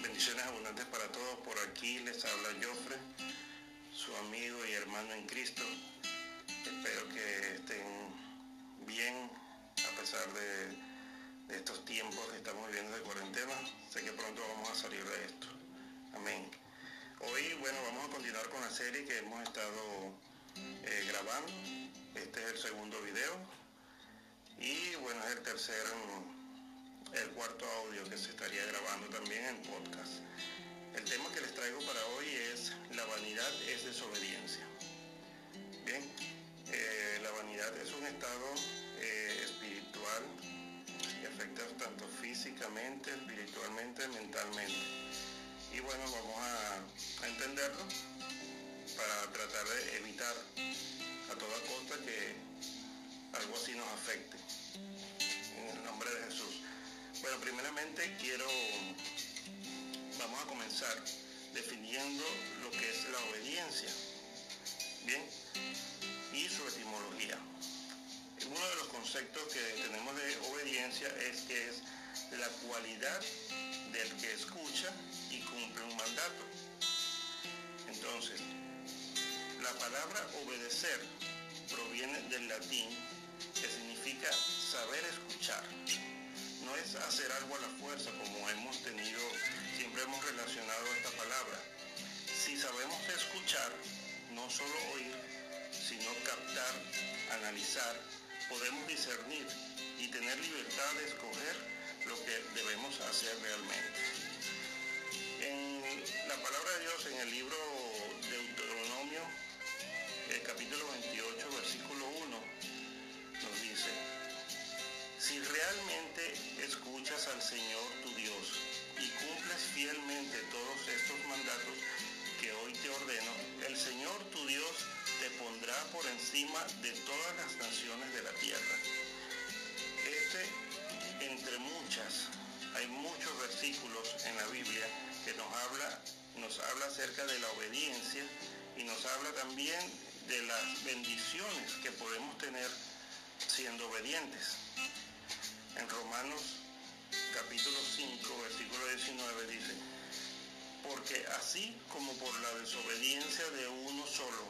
bendiciones abundantes para todos. Por aquí les habla Jofre, su amigo y hermano en Cristo. Espero que estén bien a pesar de, estos tiempos que estamos viviendo de cuarentena. Sé que pronto vamos a salir de esto. Amén. Hoy, bueno, vamos a continuar con la serie que hemos estado eh, grabando. Este es el segundo video. Y bueno, es el tercer el cuarto audio que se estaría grabando también en podcast. El tema que les traigo para hoy es la vanidad es desobediencia. Bien, eh, la vanidad es un estado eh, espiritual que afecta tanto físicamente, espiritualmente, mentalmente. Y bueno, vamos a, a entenderlo para tratar de evitar a toda costa que algo así nos afecte. En el nombre de Jesús. Bueno, primeramente quiero, vamos a comenzar definiendo lo que es la obediencia, ¿bien? Y su etimología. Uno de los conceptos que tenemos de obediencia es que es la cualidad del que escucha y cumple un mandato. Entonces, la palabra obedecer proviene del latín que significa saber escuchar no es hacer algo a la fuerza como hemos tenido, siempre hemos relacionado esta palabra. Si sabemos escuchar, no solo oír, sino captar, analizar, podemos discernir y tener libertad de escoger lo que debemos hacer realmente. En la palabra de Dios, en el libro de Deuteronomio, el capítulo 28, versículo 1, nos dice, si realmente escuchas al Señor tu Dios y cumples fielmente todos estos mandatos que hoy te ordeno, el Señor tu Dios te pondrá por encima de todas las naciones de la tierra. Este, entre muchas, hay muchos versículos en la Biblia que nos habla, nos habla acerca de la obediencia y nos habla también de las bendiciones que podemos tener siendo obedientes. En Romanos capítulo 5, versículo 19 dice, porque así como por la desobediencia de uno solo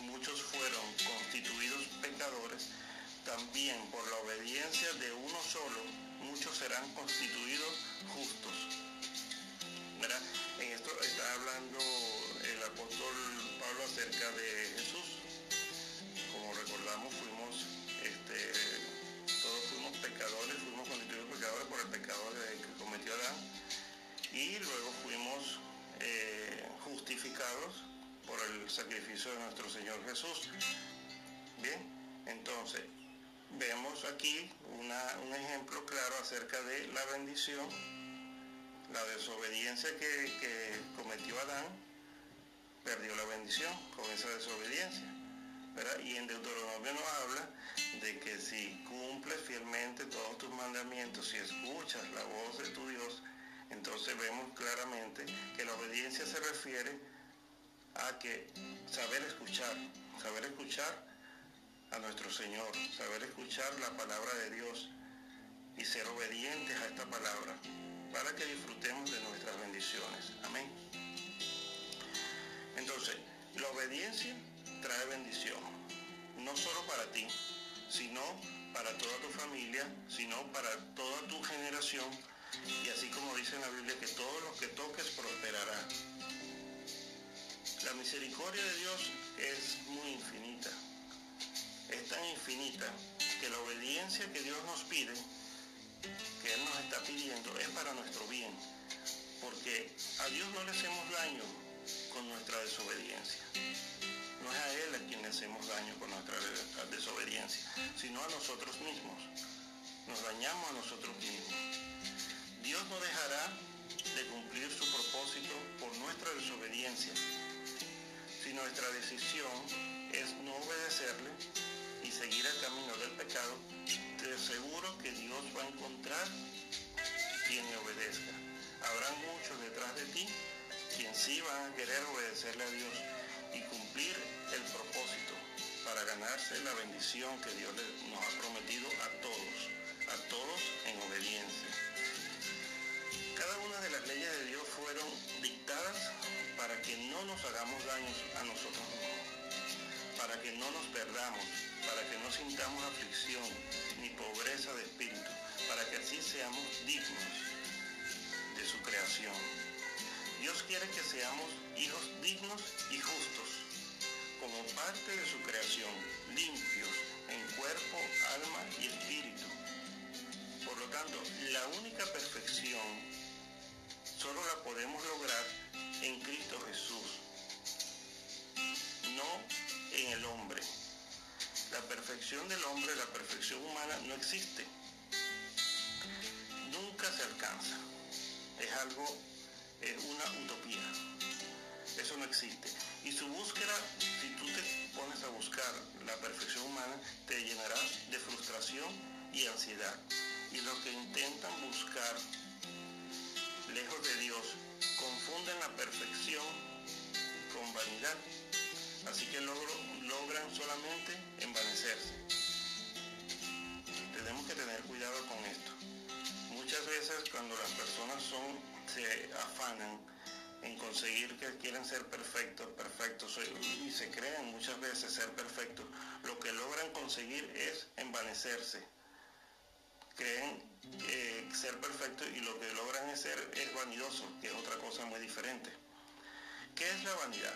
muchos fueron constituidos pecadores, también por la obediencia de uno solo muchos serán constituidos justos. En esto está hablando el apóstol Pablo acerca de Jesús. Como recordamos, fuimos este, pecadores, fuimos constituidos pecadores por el pecado que cometió Adán y luego fuimos eh, justificados por el sacrificio de nuestro Señor Jesús. Bien, entonces vemos aquí un ejemplo claro acerca de la bendición, la desobediencia que, que cometió Adán, perdió la bendición con esa desobediencia. Y en Deuteronomio nos habla de que si cumples fielmente todos tus mandamientos, si escuchas la voz de tu Dios, entonces vemos claramente que la obediencia se refiere a que saber escuchar, saber escuchar a nuestro Señor, saber escuchar la palabra de Dios y ser obedientes a esta palabra para que disfrutemos de nuestras bendiciones. Amén. Entonces, la obediencia trae bendición, no solo para ti, sino para toda tu familia, sino para toda tu generación, y así como dice en la Biblia, que todo lo que toques prosperará. La misericordia de Dios es muy infinita, es tan infinita que la obediencia que Dios nos pide, que Él nos está pidiendo, es para nuestro bien, porque a Dios no le hacemos daño con nuestra desobediencia no es a Él a quien le hacemos daño con nuestra desobediencia, sino a nosotros mismos. Nos dañamos a nosotros mismos. Dios no dejará de cumplir su propósito por nuestra desobediencia. Si nuestra decisión es no obedecerle y seguir el camino del pecado, te aseguro que Dios va a encontrar quien le obedezca. Habrá muchos detrás de ti quien sí van a querer obedecerle a Dios ganarse la bendición que Dios nos ha prometido a todos, a todos en obediencia. Cada una de las leyes de Dios fueron dictadas para que no nos hagamos daños a nosotros mismos, para que no nos perdamos, para que no sintamos aflicción ni pobreza de espíritu, para que así seamos dignos de su creación. Dios quiere que seamos hijos dignos y justos como parte de su creación, limpios en cuerpo, alma y espíritu. Por lo tanto, la única perfección solo la podemos lograr en Cristo Jesús, no en el hombre. La perfección del hombre, la perfección humana no existe. Nunca se alcanza. Es algo, es una utopía. Eso no existe. Y su búsqueda, si tú te pones a buscar la perfección humana, te llenarás de frustración y ansiedad. Y los que intentan buscar lejos de Dios confunden la perfección con vanidad. Así que logran solamente envanecerse. Tenemos que tener cuidado con esto. Muchas veces cuando las personas son, se afanan en conseguir que quieren ser perfectos, perfectos, y se creen muchas veces ser perfectos, lo que logran conseguir es envanecerse. Creen ser perfectos y lo que logran es ser es vanidoso, que es otra cosa muy diferente. ¿Qué es la vanidad?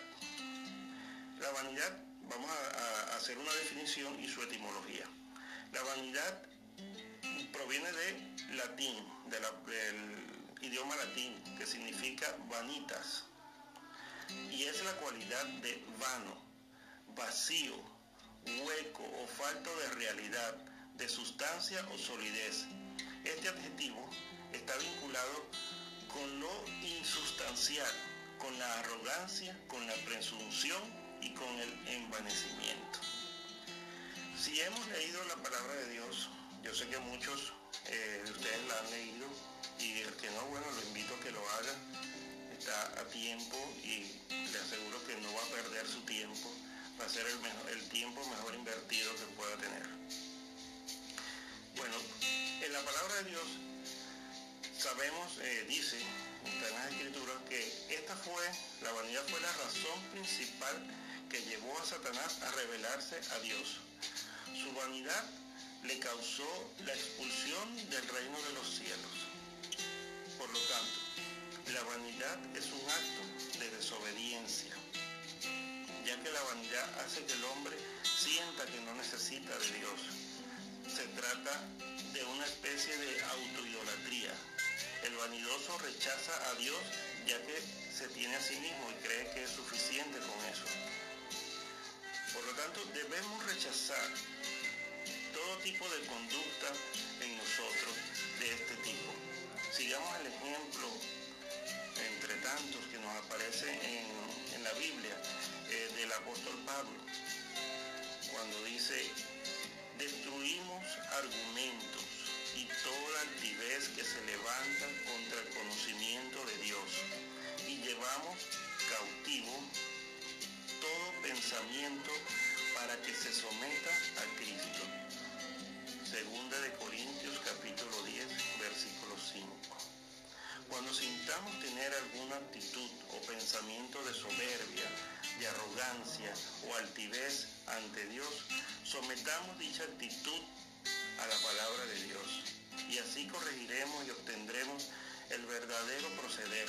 La vanidad, vamos a, hacer una definición y su etimología. La vanidad proviene de latín, del idioma latín, que significa vanitas. Y es la cualidad de vano, vacío, hueco o falto de realidad, de sustancia o solidez. Este adjetivo está vinculado con lo insustancial, con la arrogancia, con la presunción y con el envanecimiento. Si hemos leído la palabra de Dios, yo sé que muchos eh, de ustedes la han leído y el que no, bueno, lo invito a que lo haga. Está a tiempo y le aseguro que no va a perder su tiempo. Va a ser el, mejor, el tiempo mejor invertido que pueda tener. Bueno, en la palabra de Dios sabemos, eh, dice, en las escrituras, que esta fue, la vanidad fue la razón principal que llevó a Satanás a rebelarse a Dios. Su vanidad le causó la expulsión del reino de los cielos. Por lo tanto, la vanidad es un acto de desobediencia, ya que la vanidad hace que el hombre sienta que no necesita de Dios. Se trata de una especie de autoidolatría. El vanidoso rechaza a Dios ya que se tiene a sí mismo y cree que es suficiente con eso. Por lo tanto, debemos rechazar todo tipo de conducta en nosotros de este tipo. Sigamos el ejemplo, entre tantos que nos aparece en, la Biblia, eh, del apóstol Pablo, cuando dice, destruimos argumentos y toda altivez que se levanta contra el conocimiento de Dios y llevamos cautivo todo pensamiento para que se someta a Cristo. Sintamos tener alguna actitud o pensamiento de soberbia, de arrogancia o altivez ante Dios, sometamos dicha actitud a la palabra de Dios y así corregiremos y obtendremos el verdadero proceder.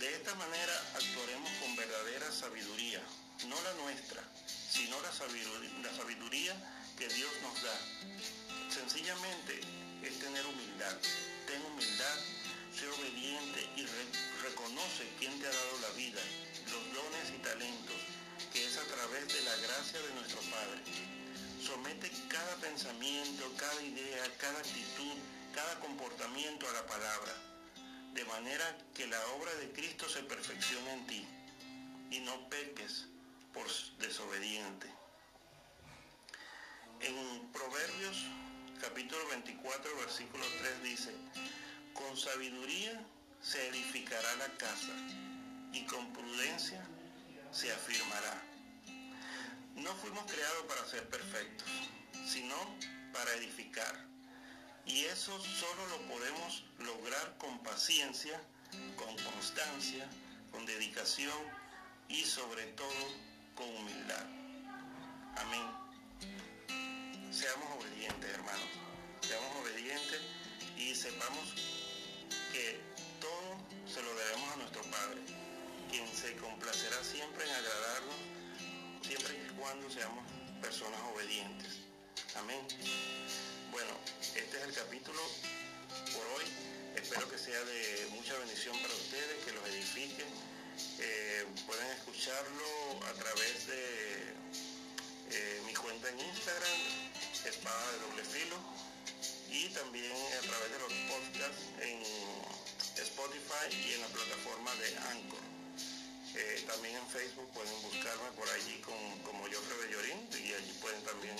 De esta manera actuaremos con verdadera sabiduría, no la nuestra, sino la sabiduría, la sabiduría que Dios nos da. Sencillamente es tener humildad. Ten humildad, sé obediente y reconoce quién te ha dado la vida, los dones y talentos, que es a través de la gracia de nuestro Padre. Somete cada pensamiento, cada idea, cada actitud, cada comportamiento a la palabra, de manera que la obra de Cristo se perfeccione en ti y no peques por desobediente. En Proverbios capítulo 24, versículo 3 dice, con sabiduría se edificará la casa y con prudencia se afirmará. No fuimos creados para ser perfectos, sino para edificar. Y eso solo lo podemos lograr con paciencia, con constancia, con dedicación y sobre todo con humildad. Amén. Seamos obedientes, hermanos. Seamos obedientes y sepamos que todo se lo debemos a nuestro Padre, quien se complacerá siempre en agradarnos, siempre y cuando seamos personas obedientes. Amén. Bueno, este es el capítulo por hoy. Espero que sea de mucha bendición para ustedes, que los edifique. Eh, pueden escucharlo a través de eh, mi cuenta en Instagram, Espada de Doble Filo, y también a través de los podcasts y en la plataforma de Anchor. Eh, también en Facebook pueden buscarme por allí con, como Jofre Bellorín y allí pueden también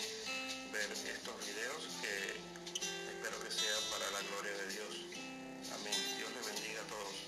ver estos videos que espero que sea para la gloria de Dios. Amén. Dios les bendiga a todos.